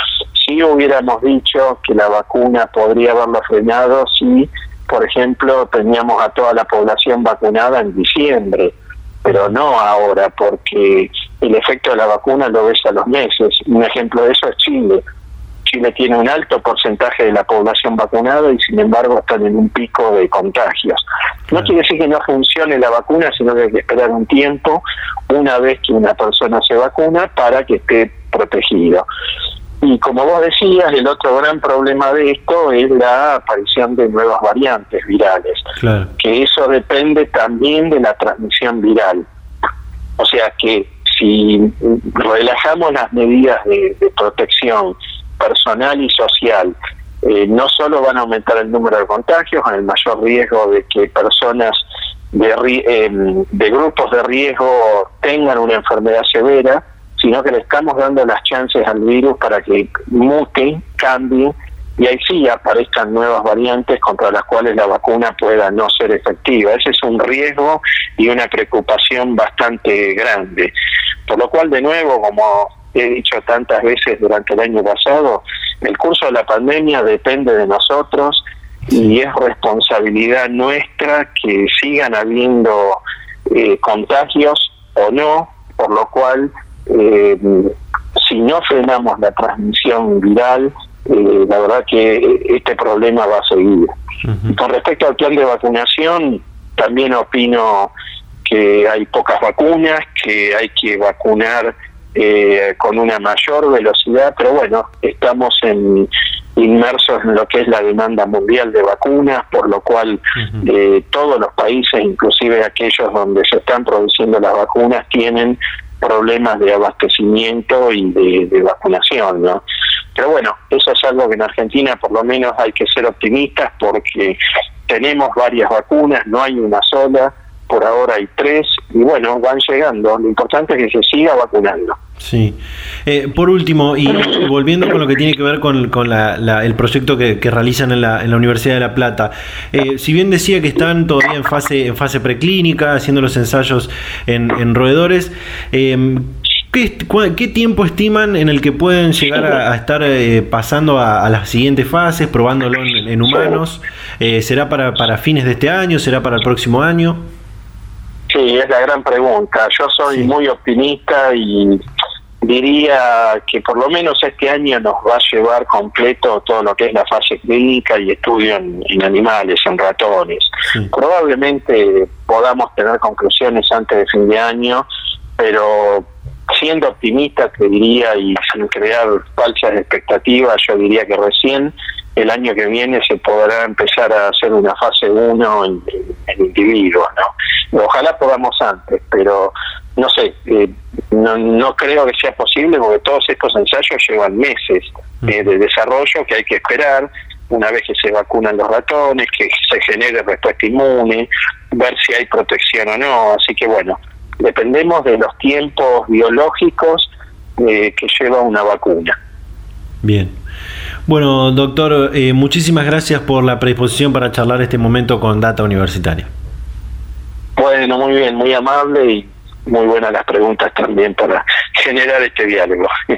si hubiéramos dicho que la vacuna podría haberlo frenado si, por ejemplo, teníamos a toda la población vacunada en diciembre, pero no ahora, porque el efecto de la vacuna lo ves a los meses. Un ejemplo de eso es Chile. Chile tiene un alto porcentaje de la población vacunada y sin embargo están en un pico de contagios. No quiere decir que no funcione la vacuna, sino que hay que esperar un tiempo una vez que una persona se vacuna para que esté protegido. Y como vos decías, el otro gran problema de esto es la aparición de nuevas variantes virales, que eso depende también de la transmisión viral. O sea que si relajamos las medidas de, protección personal y social, eh, no solo van a aumentar el número de contagios, con el mayor riesgo de que personas de, eh, de grupos de riesgo tengan una enfermedad severa, sino que le estamos dando las chances al virus para que mute, cambie y ahí sí aparezcan nuevas variantes contra las cuales la vacuna pueda no ser efectiva. Ese es un riesgo y una preocupación bastante grande. Por lo cual, de nuevo, como he dicho tantas veces durante el año pasado, el curso de la pandemia depende de nosotros y es responsabilidad nuestra que sigan habiendo eh, contagios o no, por lo cual eh, si no frenamos la transmisión viral, eh, la verdad que este problema va a seguir. Con respecto al plan de vacunación, también opino que hay pocas vacunas, que hay que vacunar eh, con una mayor velocidad, pero bueno, estamos en, inmersos en lo que es la demanda mundial de vacunas, por lo cual eh, todos los países, inclusive aquellos donde se están produciendo las vacunas, tienen problemas de abastecimiento y de, vacunación, ¿no? Pero bueno, eso es algo que en Argentina por lo menos hay que ser optimistas porque tenemos varias vacunas, no hay una sola, por ahora hay tres y bueno, van llegando. Lo importante es que se siga vacunando. Sí. Eh, por último, y volviendo con lo que tiene que ver con, el proyecto que, realizan en la, Universidad de La Plata, eh, si bien decía que están todavía en fase, en fase preclínica, haciendo los ensayos en, roedores, eh, ¿Qué, tiempo estiman en el que pueden llegar a, estar pasando a, las siguientes fases, probándolo en, humanos? ¿Será para, para fines de este año? ¿Será para el próximo año? Sí, es la gran pregunta. Yo soy muy optimista y diría que por lo menos este año nos va a llevar completo todo lo que es la fase clínica y estudio en, animales, en ratones. Probablemente podamos tener conclusiones antes de fin de año, pero siendo optimista te diría y sin crear falsas expectativas, yo diría que recién el año que viene se podrá empezar a hacer una fase 1 en, individuos, ¿no? Ojalá podamos antes, pero no sé, eh, no, no creo que sea posible porque todos estos ensayos llevan meses eh, de desarrollo que hay que esperar una vez que se vacunan los ratones, que se genere respuesta inmune, ver si hay protección o no. Así que bueno, dependemos de los tiempos biológicos eh, que lleva una vacuna. Bien. Bueno, doctor, eh, muchísimas gracias por la predisposición para charlar este momento con Data Universitaria. Bueno, muy bien, muy amable y muy buenas las preguntas también para generar este diálogo.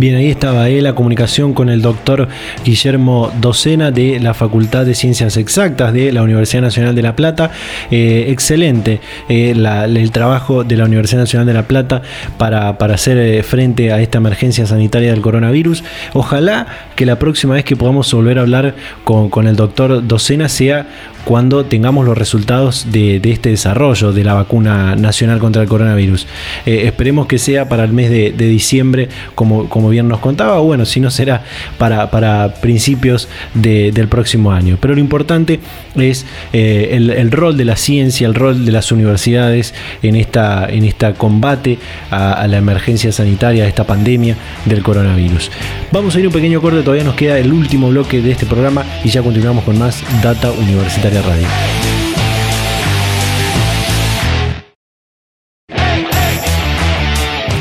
Bien, ahí estaba eh, la comunicación con el doctor Guillermo Docena de la Facultad de Ciencias Exactas de la Universidad Nacional de La Plata. Eh, excelente eh, el trabajo de la Universidad Nacional de La Plata para, para hacer frente a esta emergencia sanitaria del coronavirus. Ojalá que la próxima vez que podamos volver a hablar con, con el doctor Docena sea cuando tengamos los resultados de, este desarrollo de la vacuna nacional contra el coronavirus. Eh, esperemos que sea para el mes de, diciembre, como, como, bien nos contaba, bueno, si no será para, para principios del próximo año. Pero lo importante es eh, el, rol de la ciencia, el rol de las universidades en esta, en esta combate a, a la emergencia sanitaria, a esta pandemia del coronavirus. Vamos a ir un pequeño corte, todavía nos queda el último bloque de este programa y ya continuamos con más Data Universitaria Radio.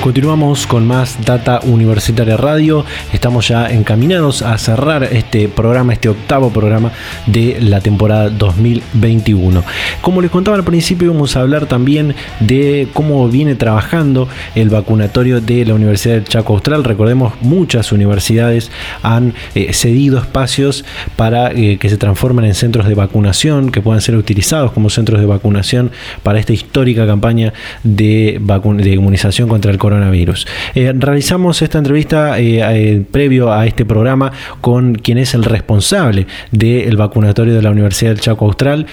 Continuamos con más Data Universitaria Radio. Estamos ya encaminados a cerrar este programa, este octavo programa de la temporada 2021. Como les contaba al principio, vamos a hablar también de cómo viene trabajando el vacunatorio de la Universidad del Chaco Austral. Recordemos, muchas universidades han eh, cedido espacios para eh, que se transformen en centros de vacunación, que puedan ser utilizados como centros de vacunación para esta histórica campaña de, de inmunización contra el coronavirus coronavirus. Eh, realizamos esta entrevista eh, eh, previo a este programa con quien es el responsable del vacunatorio de la Universidad del Chaco Austral,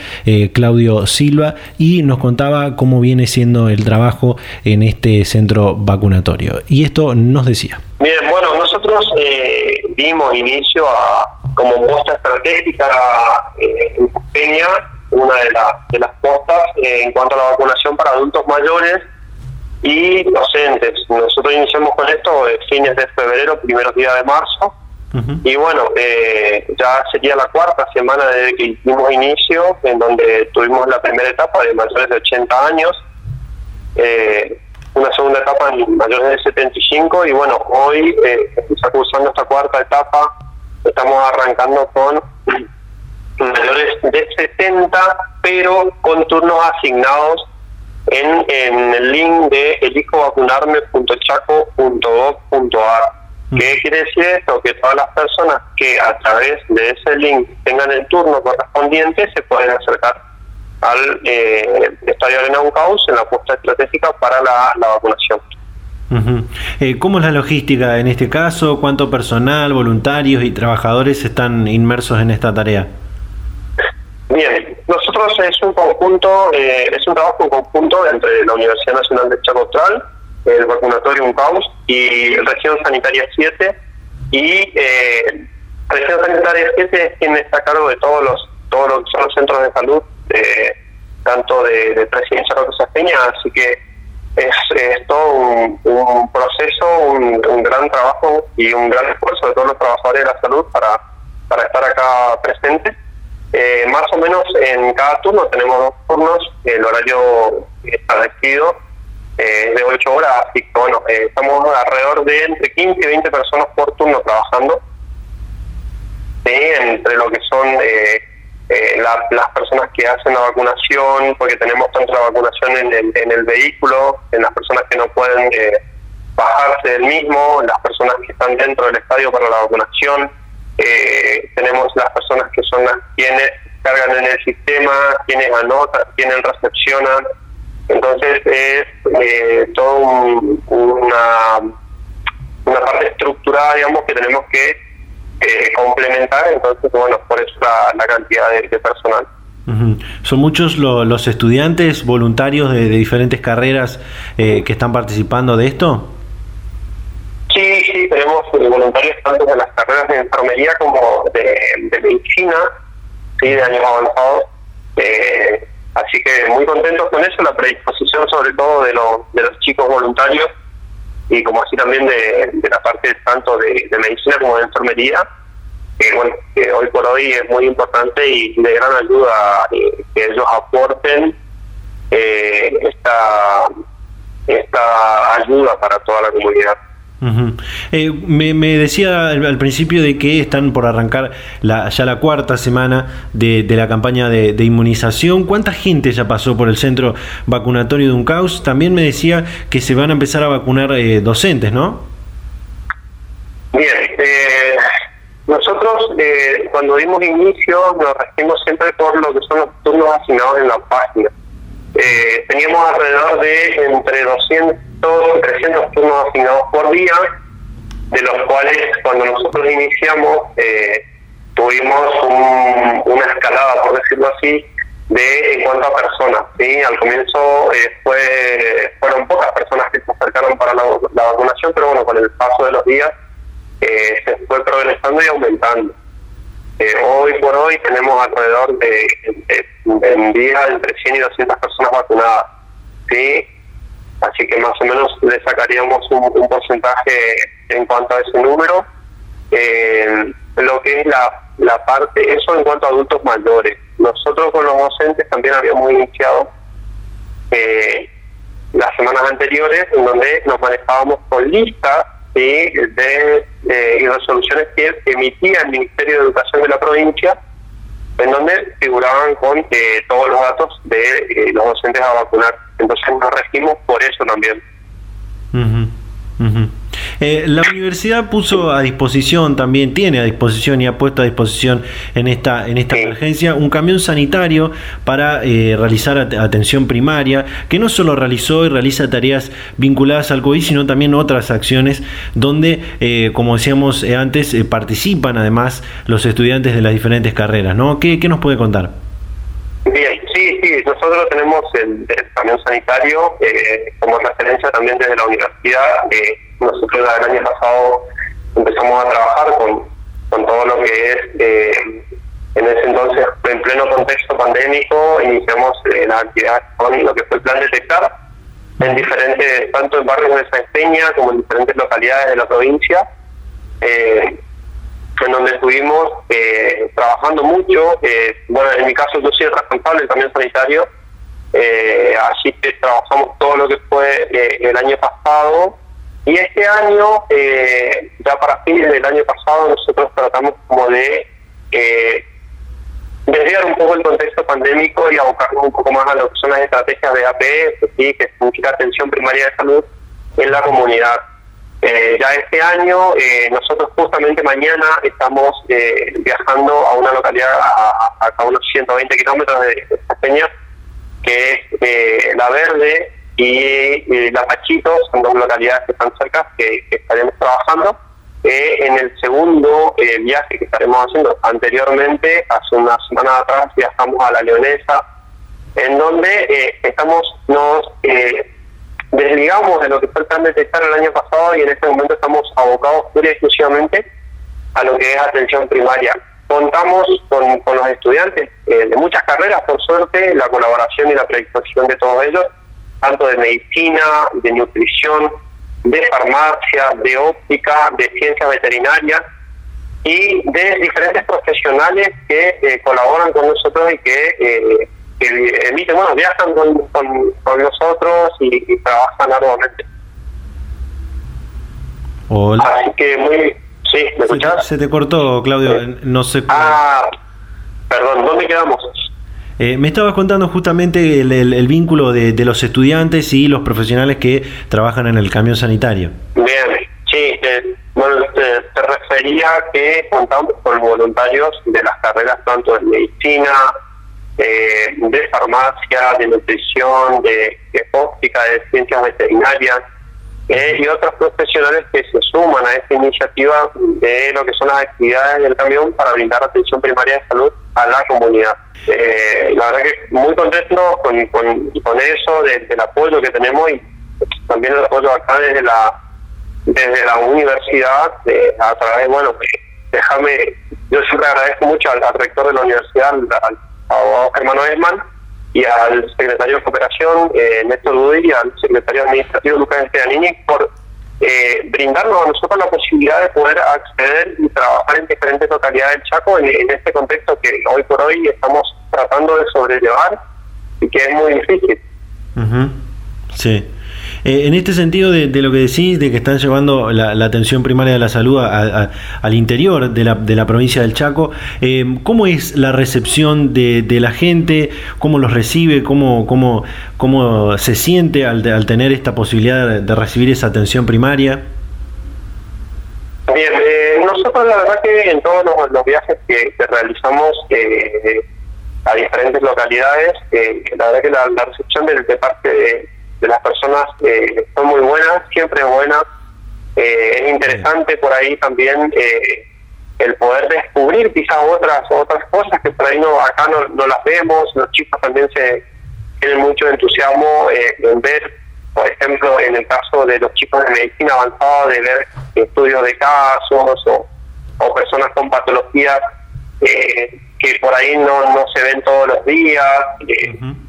Claudio Silva, y nos contaba cómo viene siendo el trabajo en este centro vacunatorio. Y esto nos decía. Bien, bueno, nosotros dimos inicio a, como muestra estratégica en Peña, una de, de las postas en cuanto a la vacunación para adultos mayores y docentes. Nosotros iniciamos con esto fines de febrero, primeros días de marzo. Y bueno, eh, ya sería la cuarta semana desde que hicimos inicio, en donde tuvimos la primera etapa de mayores de 80 años, eh, una segunda etapa en mayores de 75 y bueno, hoy eh, está cursando esta cuarta etapa, estamos arrancando con mayores de 70, pero con turnos asignados en, en el link de elijovacunarme.chaco.gov.ar. ¿Qué quiere decir esto? Que todas las personas que a través de ese link tengan el turno correspondiente se pueden acercar al eh, Estadio Arena Uncaus en la puesta estratégica para la, vacunación. Eh, ¿Cómo es la logística en este caso? ¿Cuánto personal, voluntarios y trabajadores están inmersos en esta tarea? Bien, nosotros es un conjunto, eh, es un trabajo en conjunto entre la Universidad Nacional de Chaco Austral, el Vacunatorio UNCAUS y Región Sanitaria 7 y eh, Región Sanitaria 7 es quien está a cargo de todos los todos los, son los centros de salud, tanto de, de Presidencia Peña, así que es, todo un, proceso, un, un, gran trabajo y un gran esfuerzo de todos los trabajadores de la salud para, para estar acá presentes eh, más o menos en cada turno tenemos dos turnos, el horario establecido eh, es de 8 horas, así que bueno, eh, estamos alrededor de entre 15 y 20 personas por turno trabajando, entre lo que son las personas que hacen la vacunación, porque tenemos tanto la vacunación en el, en el vehículo, en las personas que no pueden bajarse del mismo, las personas que están dentro del estadio para la vacunación, eh, tenemos las personas que son las quienes cargan en el sistema, quienes anotan, quienes recepcionan. Entonces es eh, todo una, una parte estructurada, digamos, que tenemos que eh, complementar. Entonces, bueno, por eso la, cantidad de, personal. ¿Son muchos los estudiantes voluntarios de, de diferentes carreras que están participando de esto? Sí, sí, tenemos voluntarios tanto de las carreras de enfermería como de, medicina, sí, de años avanzados. Eh, así que muy contentos con eso, la predisposición sobre todo de, los de los chicos voluntarios y como así también de, la parte tanto de, medicina como de enfermería, que bueno, que hoy por hoy es muy importante y de gran ayuda eh, que ellos aporten esta, esta ayuda para toda la comunidad. Eh, me, decía al, principio de que están por arrancar la, ya la cuarta semana de, la campaña de, inmunización. ¿Cuánta gente ya pasó por el centro vacunatorio de Uncaus? También me decía que se van a empezar a vacunar eh, docentes, ¿no? Bien, eh, nosotros cuando dimos inicio nos regimos siempre por lo que son los turnos asignados en la página. Teníamos alrededor de entre 200 300 turnos asignados por día, de los cuales cuando nosotros iniciamos eh, tuvimos una escalada, por decirlo así, de en cuanto a personas. ¿sí? Al comienzo eh, fue fueron pocas personas que se acercaron para la, vacunación, pero bueno, con el paso de los días eh, se fue progresando y aumentando. Hoy por hoy tenemos alrededor de, en día entre 100 y 200 personas vacunadas. ¿sí? Así que más o menos le sacaríamos un, porcentaje en cuanto a ese número. Eh, lo que es la, la parte, eso en cuanto a adultos mayores. Nosotros con los docentes también habíamos iniciado eh, las semanas anteriores en donde nos manejábamos con listas de, y resoluciones que emitía el Ministerio de Educación de la provincia en donde figuraban con eh, todos los datos de eh, los docentes a vacunar. Entonces nos regimos por eso también. Eh, la universidad puso a disposición también, tiene a disposición y ha puesto a disposición en esta, en esta emergencia un camión sanitario para eh, realizar atención primaria, que no solo realizó y realiza tareas vinculadas al COVID, sino también otras acciones donde, eh, como decíamos antes, participan además los estudiantes de las diferentes carreras. ¿no? ¿Qué, qué nos puede contar? Bien, sí, sí, nosotros tenemos el, camión sanitario como referencia también desde la universidad. Nosotros el año pasado empezamos a trabajar con, con todo lo que es, eh, en ese entonces, en pleno contexto pandémico, iniciamos eh, las actividades con lo que fue el plan detectar en diferentes, tanto en barrios de San Peña como en diferentes localidades de la provincia, eh, en donde estuvimos eh, trabajando mucho. bueno, en mi caso yo soy el responsable del camión sanitario, así que trabajamos todo lo que fue el año pasado y este año, eh, ya para fines del año pasado, nosotros tratamos como de eh, desviar un poco el contexto pandémico y abocarnos un poco más a lo que son las estrategias de APS, ¿sí? que significa atención primaria de salud en la comunidad. Eh, ya este año, eh, nosotros justamente mañana estamos eh, viajando a una localidad a, a, unos 120 kilómetros de, de Peña, que es eh, La Verde, y, La Pachito son dos localidades que están cerca que, estaremos trabajando. Eh, en el segundo eh, viaje que estaremos haciendo anteriormente, hace una semana atrás, viajamos a La Leonesa, en donde eh, estamos, nos desligamos de lo que fue el plan de detectar el año pasado y en este momento estamos abocados pura y exclusivamente a lo que es atención primaria. Contamos con, con los estudiantes de muchas carreras, por suerte, la colaboración y la predisposición de todos ellos tanto de medicina, de nutrición, de farmacia, de óptica, de ciencias veterinarias y de diferentes profesionales que eh, colaboran con nosotros y que, eh, emiten, bueno, viajan con, con, nosotros y, trabajan arduamente. Hola. Así que muy... Sí, ¿me escuchas? Se te cortó, Claudio, no sé... Ah, perdón, ¿dónde quedamos? Eh, me estabas contando justamente el, vínculo de, los estudiantes y los profesionales que trabajan en el camión sanitario. Bien, sí, bueno, te, refería que contamos con voluntarios de las carreras tanto de medicina, eh, de farmacia, de nutrición, de óptica, de ciencias veterinarias, eh, y otros profesionales que se suman a esta iniciativa de lo que son las actividades del camión para brindar atención primaria de salud a la comunidad. Eh, la verdad que muy contento con, con, con eso, del apoyo que tenemos y también el apoyo acá desde la desde la universidad, a través, bueno, déjame, yo siempre agradezco mucho al, rector de la universidad, al, al abogado Germano Esman, y al secretario de Cooperación, eh, Néstor Dudy, y al secretario administrativo Lucas Estebanini por eh, brindarnos a nosotros la posibilidad de poder acceder y trabajar en diferentes localidades del Chaco en, este contexto que hoy por hoy estamos tratando de sobrellevar y que es muy difícil. Sí. Eh, en este sentido de, lo que decís, de que están llevando la, atención primaria de la salud al interior de la, de la, provincia del Chaco, eh, ¿cómo es la recepción de, la gente? ¿Cómo los recibe? ¿Cómo, cómo, cómo se siente al, tener esta posibilidad de, recibir esa atención primaria? Bien, eh, nosotros la verdad que en todos los, viajes que, realizamos a diferentes localidades, la verdad que la, recepción de, de parte de de las personas eh, son muy buenas, siempre buenas. Eh, es interesante por ahí también eh, el poder descubrir quizás otras otras cosas que por ahí no acá no, no las vemos. Los chicos también se tienen mucho entusiasmo en ver, por ejemplo, en el caso de los chicos de medicina avanzada, de ver estudios de casos o, o personas con patologías que por ahí no, no se ven todos los días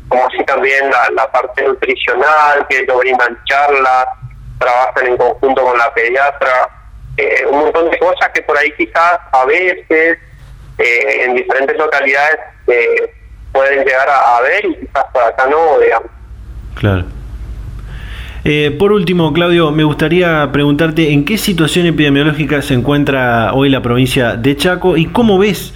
como así también la, parte nutricional, que lo brindan charlas, trabajan en conjunto con la pediatra, eh, un montón de cosas que por ahí quizás a veces eh, en diferentes localidades eh, pueden llegar a, ver y quizás por acá no, digamos. Claro. por último, Claudio, me gustaría preguntarte en qué situación epidemiológica se encuentra hoy la provincia de Chaco y cómo ves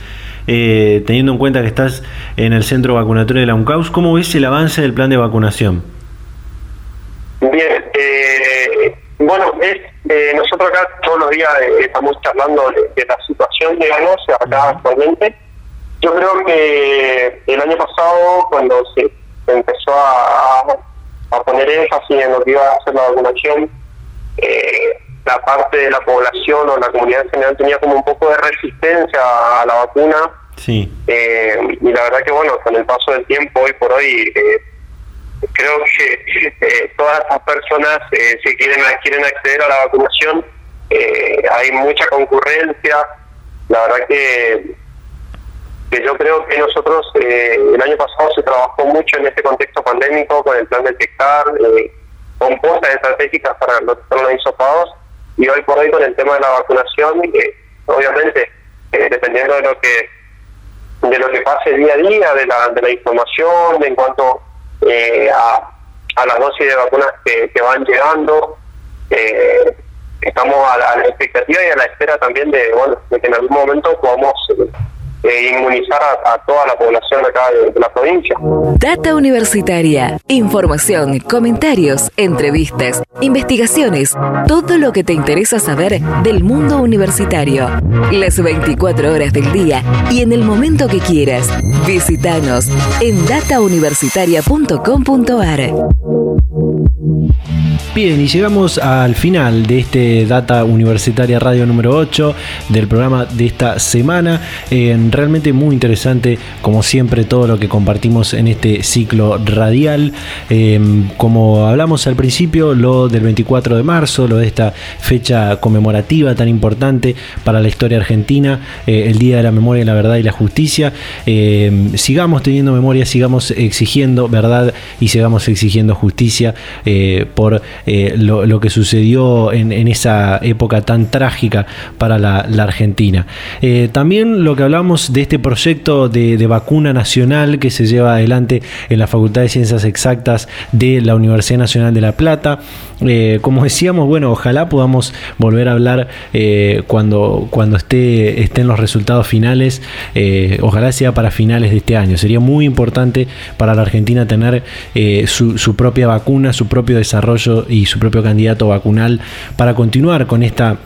eh, teniendo en cuenta que estás en el centro vacunatorio de la UNCAUS, ¿cómo ves el avance del plan de vacunación? Bien, eh, bueno, es, eh, nosotros acá todos los días estamos charlando de, la situación, digamos, acá actualmente. Yo creo que el año pasado, cuando se empezó a, a poner énfasis en lo que iba a hacer la vacunación, eh, la parte de la población o la comunidad en general tenía como un poco de resistencia a la vacuna. Sí. Eh, y la verdad que bueno, con el paso del tiempo, hoy por hoy, eh, creo que eh, todas estas personas si quieren, quieren acceder a la vacunación, hay mucha concurrencia. La verdad que, que yo creo que nosotros el año pasado se trabajó mucho en este contexto pandémico con el plan de detectar, con cosas estratégicas para los, los y hoy por hoy con el tema de la vacunación, eh, obviamente, eh, dependiendo de lo que de lo que pase día a día, de la, de la información en cuanto eh, a, a las dosis de vacunas que, que van llegando, estamos a la, a la, expectativa y a la espera también de, bueno, de que en algún momento podamos eh, inmunizar a, toda la población acá de, la provincia. Data Universitaria. Información, comentarios, entrevistas, investigaciones, todo lo que te interesa saber del mundo universitario. Las 24 horas del día y en el momento que quieras. Visítanos en datauniversitaria.com.ar. Bien, y llegamos al final de este Data Universitaria Radio número 8 del programa de esta semana. Realmente muy interesante, como siempre, todo lo que compartimos en este ciclo radial. Em, como hablamos al principio, lo del 24 de marzo, lo de esta fecha conmemorativa tan importante para la historia argentina, eh, el Día de la Memoria, la Verdad y la Justicia. Em, sigamos teniendo memoria, sigamos exigiendo verdad y sigamos exigiendo justicia eh, por eh, lo, que sucedió en, esa época tan trágica para la, Argentina. También lo que hablamos de este proyecto de, vacuna nacional que se lleva adelante en la Facultad de Ciencias Exactas de la Universidad Nacional de La Plata. Eh, como decíamos, bueno, ojalá podamos volver a hablar cuando, cuando esté, estén los resultados finales. ojalá sea para finales de este año. Sería muy importante para la Argentina tener su, su propia vacuna, su propio desarrollo y su propio candidato vacunal para continuar con esta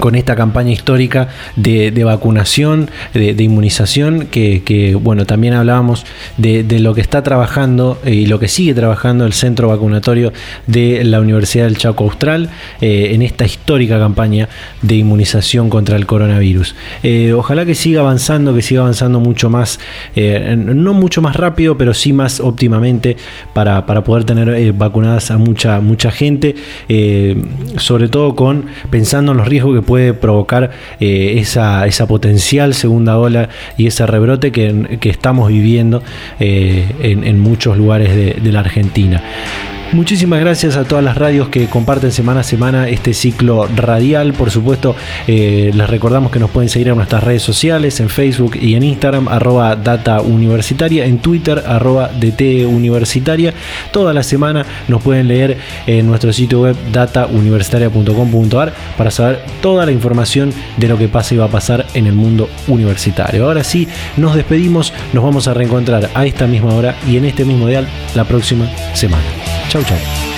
con esta campaña histórica de, vacunación, de, inmunización, que, bueno, también hablábamos de, lo que está trabajando eh, y lo que sigue trabajando el centro vacunatorio de la Universidad del Chaco Austral eh, en esta histórica campaña de inmunización contra el coronavirus. Eh, ojalá que siga avanzando, que siga avanzando mucho más, no mucho más rápido, pero sí más óptimamente para, para poder tener vacunadas a mucha, mucha gente, sobre todo con pensando en los riesgos que puede provocar eh, esa, esa, potencial segunda ola y ese rebrote que, estamos viviendo eh, en, muchos lugares de, la Argentina. Muchísimas gracias a todas las radios que comparten semana a semana este ciclo radial. Por supuesto, eh, les recordamos que nos pueden seguir en nuestras redes sociales, en Facebook y en Instagram, arroba data universitaria, en Twitter, arroba DT universitaria. Toda la semana nos pueden leer en nuestro sitio web datauniversitaria.com.ar para saber toda la información de lo que pasa y va a pasar en el mundo universitario. Ahora sí, nos despedimos, nos vamos a reencontrar a esta misma hora y en este mismo dial la próxima semana. Chau, Showtime.